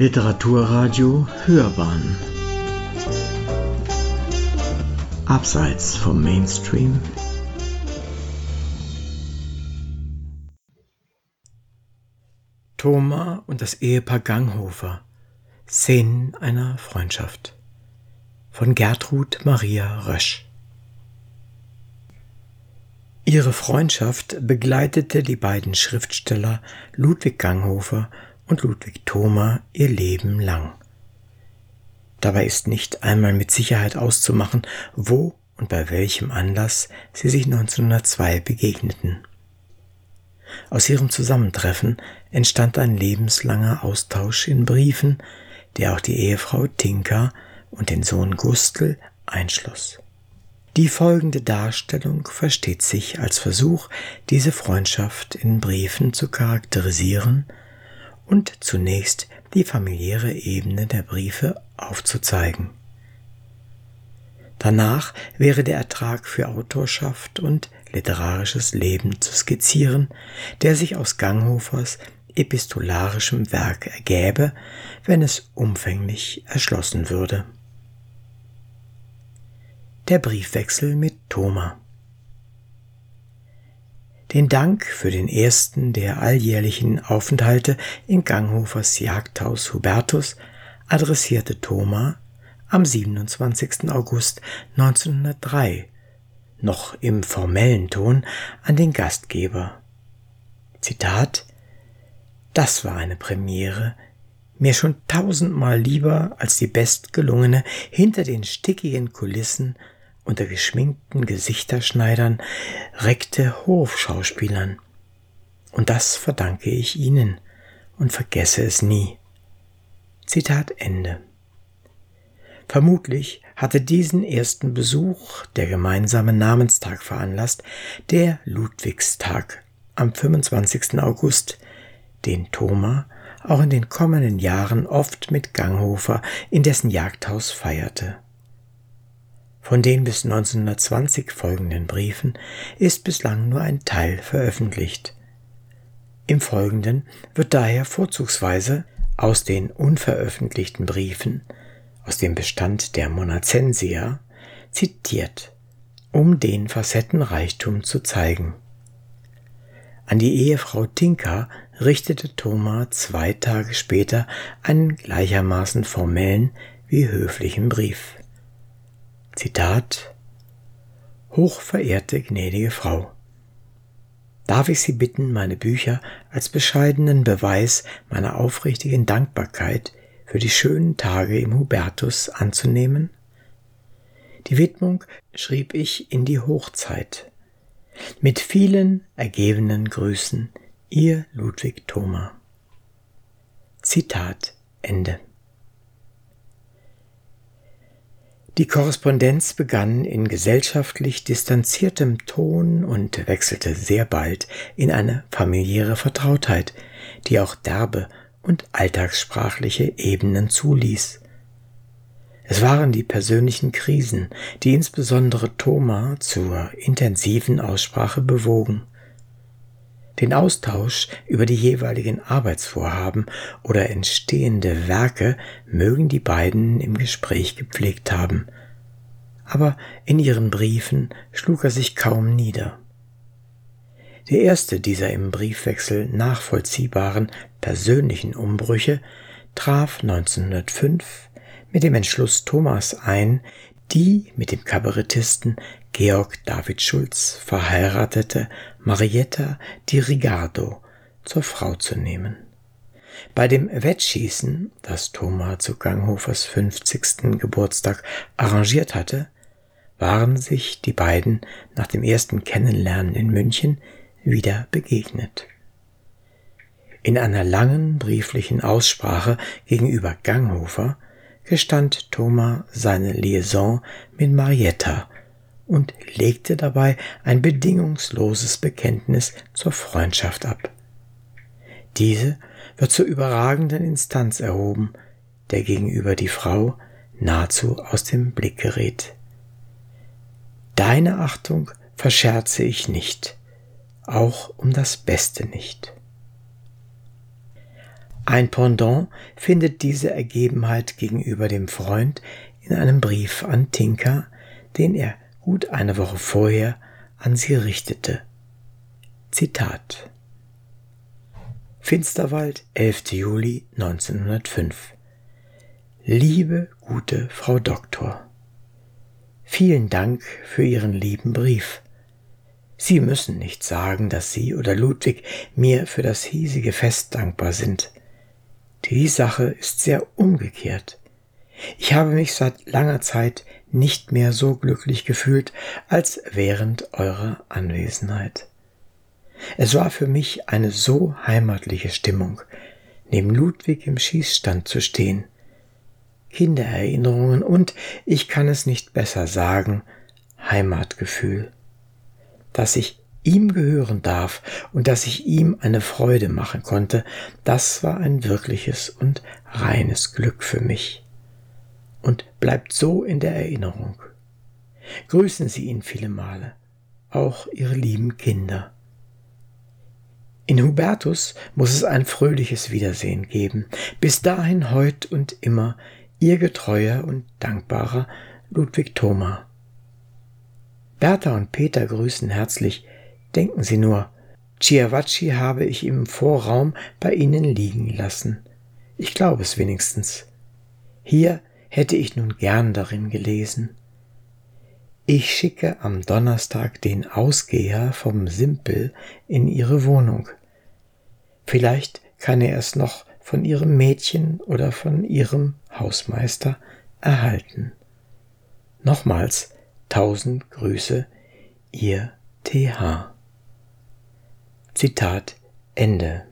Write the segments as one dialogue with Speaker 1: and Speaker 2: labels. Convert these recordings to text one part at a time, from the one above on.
Speaker 1: Literaturradio Hörbahn. Abseits vom Mainstream.
Speaker 2: Thoma und das Ehepaar Ganghofer. Szenen einer Freundschaft. Von Gertrud Maria Rösch. Ihre Freundschaft begleitete die beiden Schriftsteller Ludwig Ganghofer und Ludwig Thoma ihr Leben lang. Dabei ist nicht einmal mit Sicherheit auszumachen, wo und bei welchem Anlass sie sich 1902 begegneten. Aus ihrem Zusammentreffen entstand ein lebenslanger Austausch in Briefen, der auch die Ehefrau Tinka und den Sohn Gustl einschloss. Die folgende Darstellung versteht sich als Versuch, diese Freundschaft in Briefen zu charakterisieren und zunächst die familiäre Ebene der Briefe aufzuzeigen. Danach wäre der Ertrag für Autorschaft und literarisches Leben zu skizzieren, der sich aus Ganghofers epistolarischem Werk ergäbe, wenn es umfänglich erschlossen würde. Der Briefwechsel mit Thoma den Dank für den ersten der alljährlichen Aufenthalte in Ganghofers Jagdhaus Hubertus adressierte Thoma am 27. August 1903 noch im formellen Ton an den Gastgeber. Zitat Das war eine Premiere, mir schon tausendmal lieber als die bestgelungene hinter den stickigen Kulissen unter geschminkten Gesichterschneidern, reckte Hofschauspielern. Und das verdanke ich ihnen und vergesse es nie. Zitat Ende. Vermutlich hatte diesen ersten Besuch der gemeinsame Namenstag veranlasst, der Ludwigstag am 25. August, den Thoma auch in den kommenden Jahren oft mit Ganghofer in dessen Jagdhaus feierte. Von den bis 1920 folgenden Briefen ist bislang nur ein Teil veröffentlicht. Im Folgenden wird daher vorzugsweise aus den unveröffentlichten Briefen aus dem Bestand der Monacensia zitiert, um den Facettenreichtum zu zeigen. An die Ehefrau Tinka richtete Thoma zwei Tage später einen gleichermaßen formellen wie höflichen Brief. Zitat Hochverehrte gnädige Frau, darf ich Sie bitten, meine Bücher als bescheidenen Beweis meiner aufrichtigen Dankbarkeit für die schönen Tage im Hubertus anzunehmen? Die Widmung schrieb ich in die Hochzeit. Mit vielen ergebenen Grüßen, Ihr Ludwig Thoma. Zitat Ende. Die Korrespondenz begann in gesellschaftlich distanziertem Ton und wechselte sehr bald in eine familiäre Vertrautheit, die auch derbe und alltagssprachliche Ebenen zuließ. Es waren die persönlichen Krisen, die insbesondere Thoma zur intensiven Aussprache bewogen. Den Austausch über die jeweiligen Arbeitsvorhaben oder entstehende Werke mögen die beiden im Gespräch gepflegt haben, aber in ihren Briefen schlug er sich kaum nieder. Der erste dieser im Briefwechsel nachvollziehbaren persönlichen Umbrüche traf 1905 mit dem Entschluss Thomas ein, die mit dem Kabarettisten Georg David Schulz verheiratete Marietta di Rigardo zur Frau zu nehmen. Bei dem Wettschießen, das Thomas zu Ganghofers 50. Geburtstag arrangiert hatte, waren sich die beiden nach dem ersten Kennenlernen in München wieder begegnet. In einer langen brieflichen Aussprache gegenüber Ganghofer gestand Thomas seine Liaison mit Marietta und legte dabei ein bedingungsloses Bekenntnis zur Freundschaft ab. Diese wird zur überragenden Instanz erhoben, der gegenüber die Frau nahezu aus dem Blick gerät. Deine Achtung verscherze ich nicht, auch um das Beste nicht. Ein Pendant findet diese Ergebenheit gegenüber dem Freund in einem Brief an Tinka, den er gut eine Woche vorher an sie richtete. Zitat Finsterwald, 11. Juli 1905 Liebe gute Frau Doktor, vielen Dank für Ihren lieben Brief. Sie müssen nicht sagen, dass Sie oder Ludwig mir für das hiesige Fest dankbar sind. Die Sache ist sehr umgekehrt. Ich habe mich seit langer Zeit nicht mehr so glücklich gefühlt als während eurer Anwesenheit. Es war für mich eine so heimatliche Stimmung, neben Ludwig im Schießstand zu stehen. Kindererinnerungen und, ich kann es nicht besser sagen, Heimatgefühl. Dass ich ihm gehören darf und dass ich ihm eine Freude machen konnte, das war ein wirkliches und reines Glück für mich. Und bleibt so in der Erinnerung. Grüßen Sie ihn viele Male, auch Ihre lieben Kinder. In Hubertus muss es ein fröhliches Wiedersehen geben. Bis dahin heut und immer Ihr getreuer und dankbarer Ludwig Thoma. Bertha und Peter grüßen herzlich. Denken Sie nur, Chiavacci habe ich im Vorraum bei Ihnen liegen lassen. Ich glaube es wenigstens. Hier hätte ich nun gern darin gelesen. Ich schicke am Donnerstag den Ausgeher vom Simpel in Ihre Wohnung. Vielleicht kann er es noch von Ihrem Mädchen oder von Ihrem Hausmeister erhalten. Nochmals tausend Grüße, Ihr TH. Zitat Ende.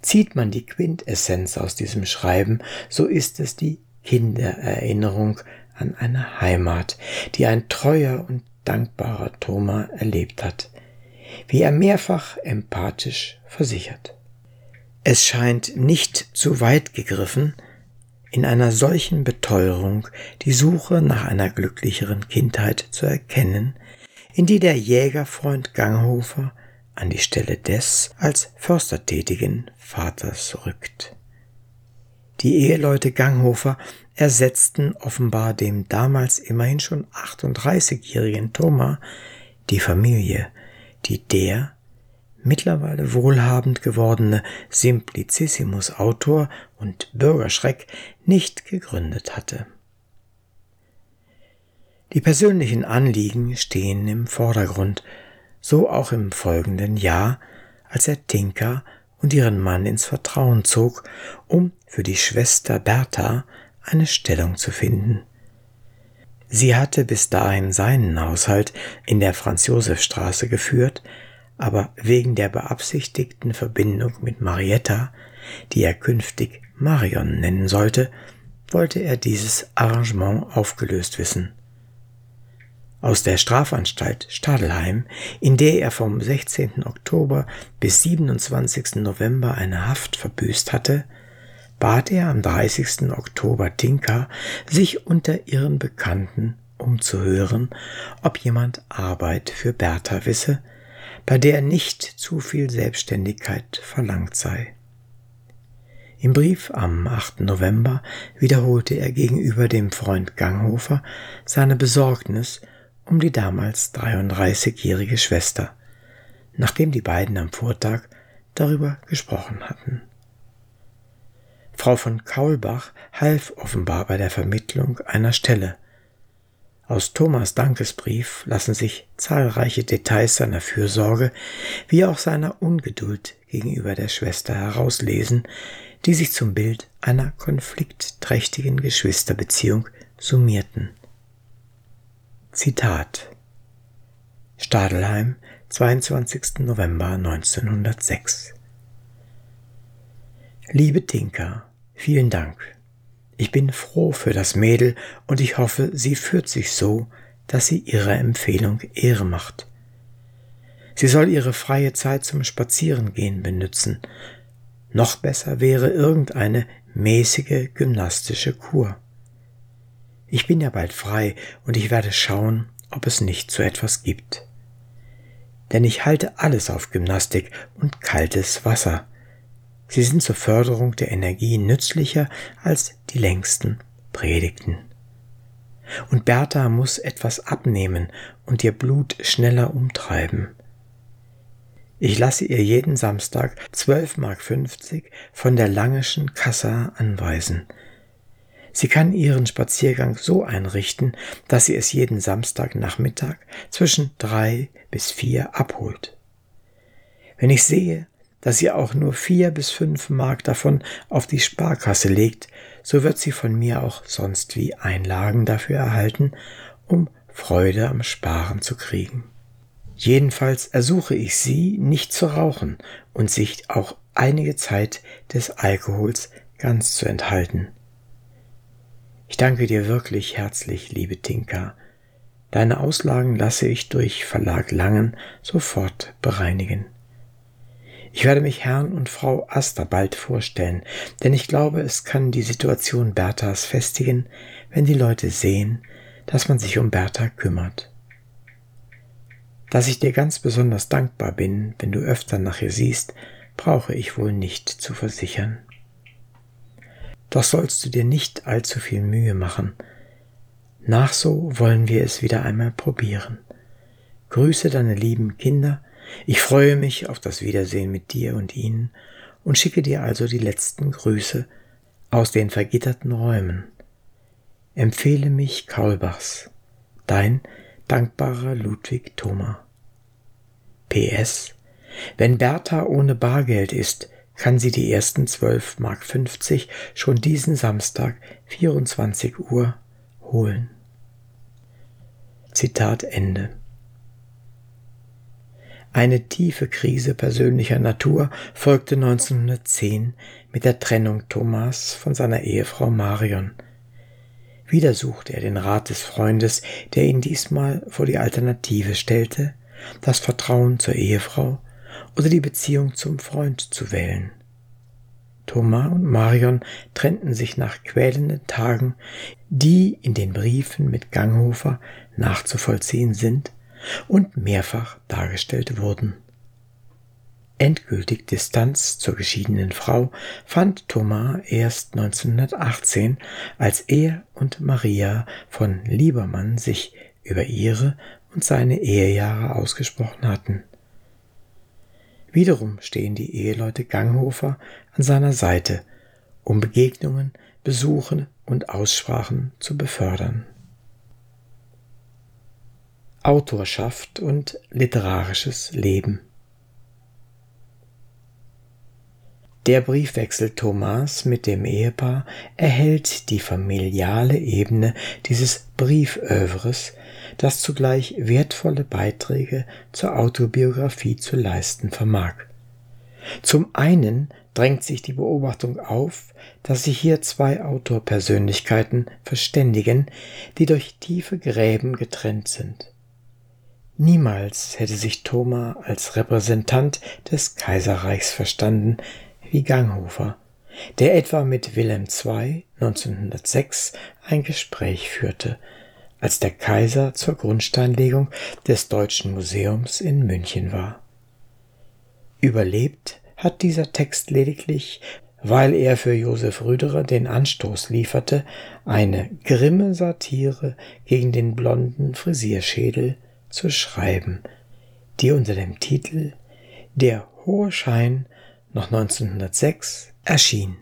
Speaker 2: Zieht man die Quintessenz aus diesem Schreiben, so ist es die Kindererinnerung an eine Heimat, die ein treuer und dankbarer Thoma erlebt hat, wie er mehrfach empathisch versichert. Es scheint nicht zu weit gegriffen, in einer solchen Beteuerung die Suche nach einer glücklicheren Kindheit zu erkennen, in die der Jägerfreund Ganghofer an die Stelle des als Förster tätigen Vaters rückt. Die Eheleute Ganghofer ersetzten offenbar dem damals immerhin schon 38-jährigen Thomas die Familie, die der mittlerweile wohlhabend gewordene Simplicissimus-Autor und Bürgerschreck nicht gegründet hatte. Die persönlichen Anliegen stehen im Vordergrund, so auch im folgenden Jahr, als er Tinka und ihren Mann ins Vertrauen zog, um für die Schwester Bertha eine Stellung zu finden. Sie hatte bis dahin seinen Haushalt in der Franz-Josef-Straße geführt, aber wegen der beabsichtigten Verbindung mit Marietta, die er künftig Marion nennen sollte, wollte er dieses Arrangement aufgelöst wissen. Aus der Strafanstalt Stadelheim, in der er vom 16. Oktober bis 27. November eine Haft verbüßt hatte, bat er am 30. Oktober Tinka, sich unter ihren Bekannten umzuhören, ob jemand Arbeit für Bertha wisse, bei der nicht zu viel Selbstständigkeit verlangt sei. Im Brief am 8. November wiederholte er gegenüber dem Freund Ganghofer seine Besorgnis um die damals 33-jährige Schwester, nachdem die beiden am Vortag darüber gesprochen hatten. Frau von Kaulbach half offenbar bei der Vermittlung einer Stelle, aus Thomas Dankesbrief lassen sich zahlreiche Details seiner Fürsorge wie auch seiner Ungeduld gegenüber der Schwester herauslesen, die sich zum Bild einer konfliktträchtigen Geschwisterbeziehung summierten. Zitat Stadelheim, 22. November 1906 Liebe Tinka, vielen Dank. Ich bin froh für das Mädel und ich hoffe, sie führt sich so, dass sie ihrer Empfehlung Ehre macht. Sie soll ihre freie Zeit zum Spazierengehen benützen. Noch besser wäre irgendeine mäßige gymnastische Kur. Ich bin ja bald frei und ich werde schauen, ob es nicht so etwas gibt. Denn ich halte alles auf Gymnastik und kaltes Wasser. Sie sind zur Förderung der Energie nützlicher als die längsten Predigten. Und Bertha muss etwas abnehmen und ihr Blut schneller umtreiben. Ich lasse ihr jeden Samstag 12,50 Mark von der Langeschen Kassa anweisen. Sie kann ihren Spaziergang so einrichten, dass sie es jeden Samstagnachmittag zwischen drei bis vier abholt. Wenn ich sehe, dass sie auch nur vier bis fünf Mark davon auf die Sparkasse legt, so wird sie von mir auch sonst wie Einlagen dafür erhalten, um Freude am Sparen zu kriegen. Jedenfalls ersuche ich sie, nicht zu rauchen und sich auch einige Zeit des Alkohols ganz zu enthalten. Ich danke dir wirklich herzlich, liebe Tinka. Deine Auslagen lasse ich durch Verlag Langen sofort bereinigen. Ich werde mich Herrn und Frau Aster bald vorstellen, denn ich glaube, es kann die Situation Berthas festigen, wenn die Leute sehen, dass man sich um Bertha kümmert dass ich dir ganz besonders dankbar bin, wenn du öfter nach ihr siehst, brauche ich wohl nicht zu versichern. Doch sollst du dir nicht allzu viel Mühe machen. Nach so wollen wir es wieder einmal probieren. Grüße deine lieben Kinder, ich freue mich auf das Wiedersehen mit dir und ihnen und schicke dir also die letzten Grüße aus den vergitterten Räumen. Empfehle mich Kaulbachs, dein dankbarer Ludwig Thoma. PS. Wenn Bertha ohne Bargeld ist, kann sie die ersten 12 Mark 50 schon diesen Samstag 24 Uhr holen. Zitat Ende. Eine tiefe Krise persönlicher Natur folgte 1910 mit der Trennung Thomas von seiner Ehefrau Marion, wieder suchte er den Rat des Freundes, der ihn diesmal vor die Alternative stellte, das Vertrauen zur Ehefrau oder die Beziehung zum Freund zu wählen. Thomas und Marion trennten sich nach quälenden Tagen, die in den Briefen mit Ganghofer nachzuvollziehen sind und mehrfach dargestellt wurden. Endgültig Distanz zur geschiedenen Frau fand Thomas erst 1918, als er und Maria von Liebermann sich über ihre und seine Ehejahre ausgesprochen hatten. Wiederum stehen die Eheleute Ganghofer an seiner Seite, um Begegnungen, Besuche und Aussprachen zu befördern. Autorschaft und literarisches Leben Der Briefwechsel Thomas mit dem Ehepaar erhält die familiale Ebene dieses Briefövres, das zugleich wertvolle Beiträge zur Autobiografie zu leisten vermag. Zum einen drängt sich die Beobachtung auf, dass sich hier zwei Autorpersönlichkeiten verständigen, die durch tiefe Gräben getrennt sind. Niemals hätte sich Thomas als Repräsentant des Kaiserreichs verstanden, wie Ganghofer, der etwa mit Wilhelm II 1906 ein Gespräch führte, als der Kaiser zur Grundsteinlegung des Deutschen Museums in München war. Überlebt hat dieser Text lediglich, weil er für Josef Rüderer den Anstoß lieferte, eine grimme Satire gegen den blonden Frisierschädel zu schreiben, die unter dem Titel Der hohe Schein noch 1906 erschien.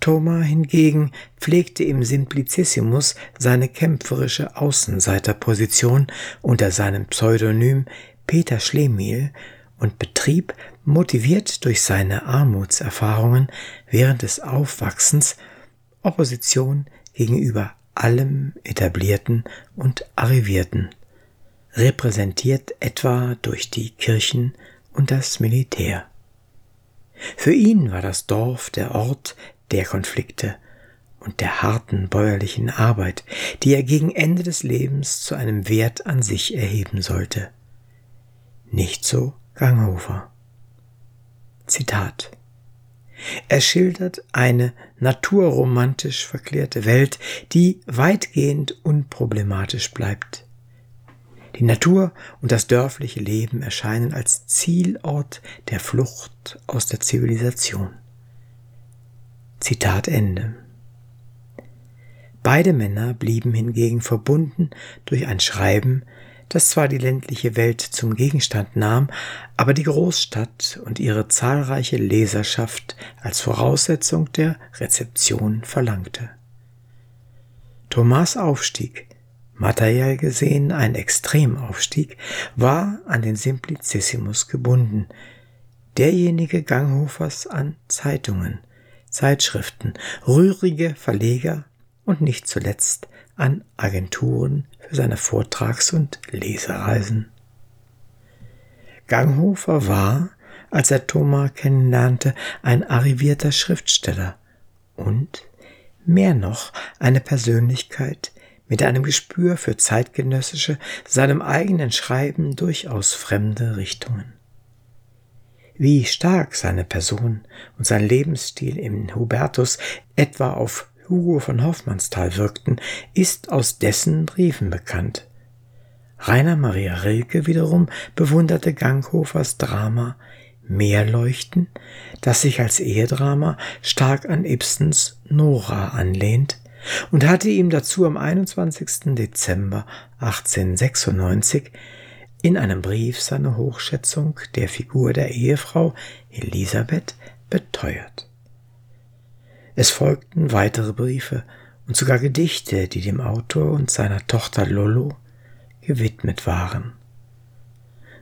Speaker 2: Thoma hingegen pflegte im Simplicissimus seine kämpferische Außenseiterposition unter seinem Pseudonym Peter Schlemihl und betrieb, motiviert durch seine Armutserfahrungen während des Aufwachsens, Opposition gegenüber allem Etablierten und Arrivierten, repräsentiert etwa durch die Kirchen und das Militär. Für ihn war das Dorf der Ort der Konflikte und der harten bäuerlichen Arbeit, die er gegen Ende des Lebens zu einem Wert an sich erheben sollte. Nicht so Ganghofer. Zitat er schildert eine naturromantisch verklärte Welt, die weitgehend unproblematisch bleibt. Die Natur und das dörfliche Leben erscheinen als Zielort der Flucht aus der Zivilisation. Zitat Ende. Beide Männer blieben hingegen verbunden durch ein Schreiben, das zwar die ländliche Welt zum Gegenstand nahm, aber die Großstadt und ihre zahlreiche Leserschaft als Voraussetzung der Rezeption verlangte. Thomas Aufstieg, materiell gesehen ein Extremaufstieg, war an den Simplicissimus gebunden, derjenige Ganghofers an Zeitungen, Zeitschriften, rührige Verleger und nicht zuletzt an Agenturen für seine Vortrags- und Lesereisen. Ganghofer war, als er Thomas kennenlernte, ein arrivierter Schriftsteller und, mehr noch, eine Persönlichkeit mit einem Gespür für zeitgenössische, seinem eigenen Schreiben durchaus fremde Richtungen. Wie stark seine Person und sein Lebensstil im Hubertus etwa auf Hugo von Hoffmannsthal wirkten, ist aus dessen Briefen bekannt. Rainer Maria Rilke wiederum bewunderte Ganghofers Drama Meerleuchten, das sich als Ehedrama stark an Ibsens Nora anlehnt, und hatte ihm dazu am 21. Dezember 1896 in einem Brief seine Hochschätzung der Figur der Ehefrau Elisabeth beteuert. Es folgten weitere Briefe und sogar Gedichte, die dem Autor und seiner Tochter Lollo gewidmet waren.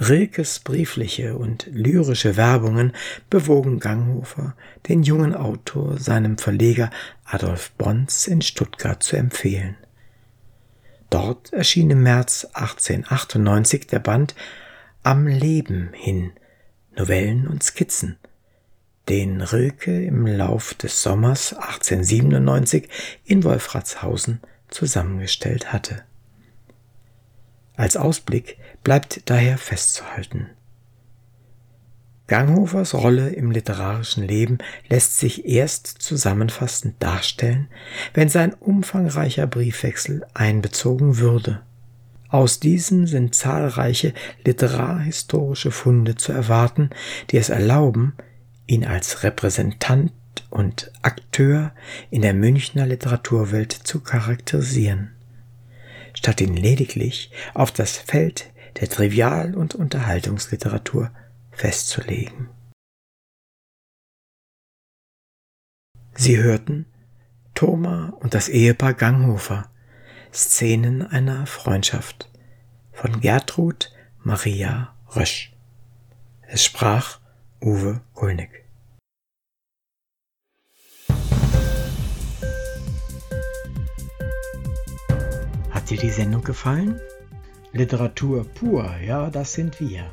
Speaker 2: Rilkes briefliche und lyrische Werbungen bewogen Ganghofer, den jungen Autor seinem Verleger Adolf Bons in Stuttgart zu empfehlen. Dort erschien im März 1898 der Band Am Leben hin Novellen und Skizzen, den Rilke im Lauf des Sommers 1897 in Wolfratshausen zusammengestellt hatte. Als Ausblick bleibt daher festzuhalten. Ganghofers Rolle im literarischen Leben lässt sich erst zusammenfassend darstellen, wenn sein umfangreicher Briefwechsel einbezogen würde. Aus diesem sind zahlreiche literarhistorische Funde zu erwarten, die es erlauben, ihn als Repräsentant und Akteur in der Münchner Literaturwelt zu charakterisieren statt ihn lediglich auf das Feld der Trivial- und Unterhaltungsliteratur festzulegen. Sie hörten Thoma und das Ehepaar Ganghofer Szenen einer Freundschaft von Gertrud Maria Rösch. Es sprach Uwe Kulnig. dir die Sendung gefallen? Literatur pur, ja, das sind wir.